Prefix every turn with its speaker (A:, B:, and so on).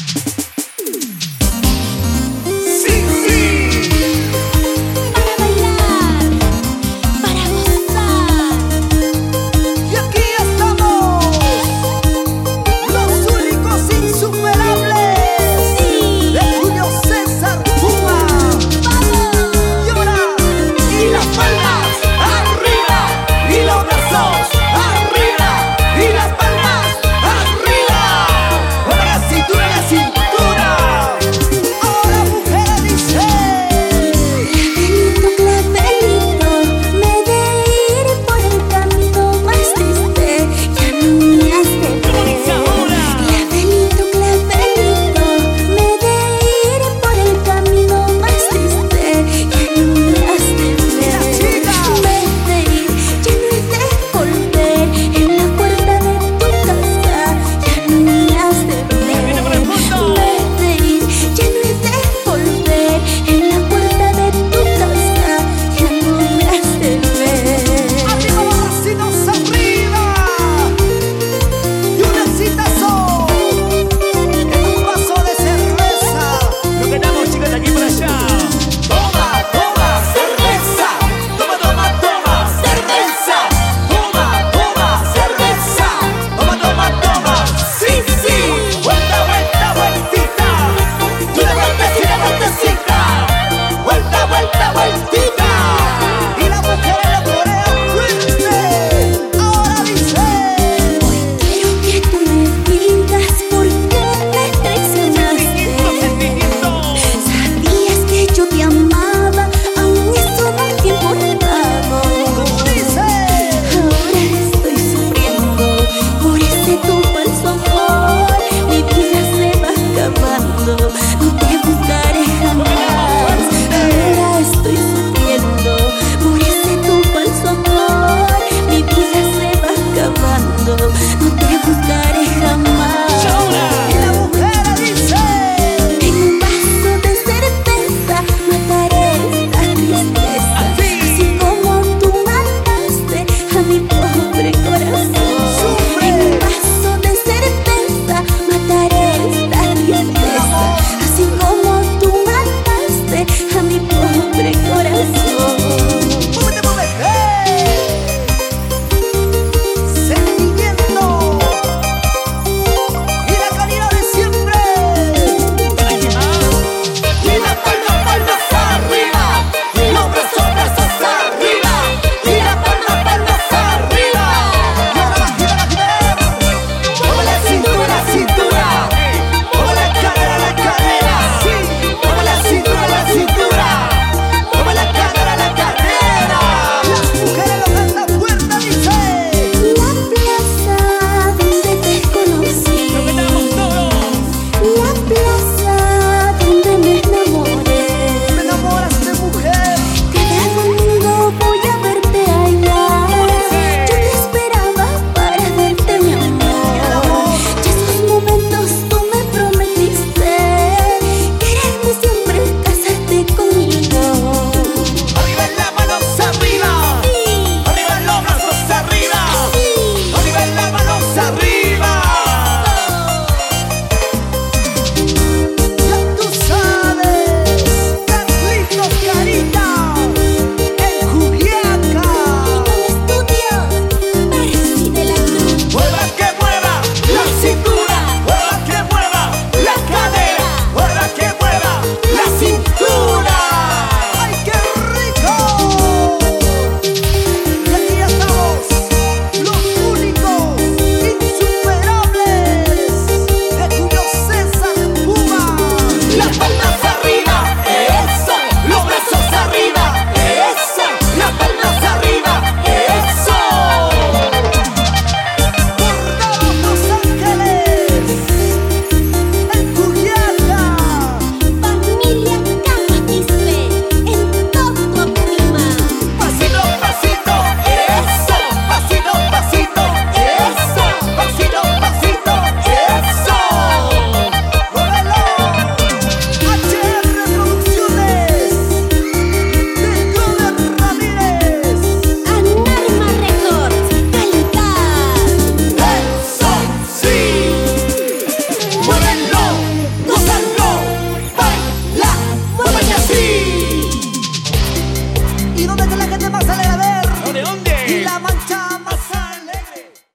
A: you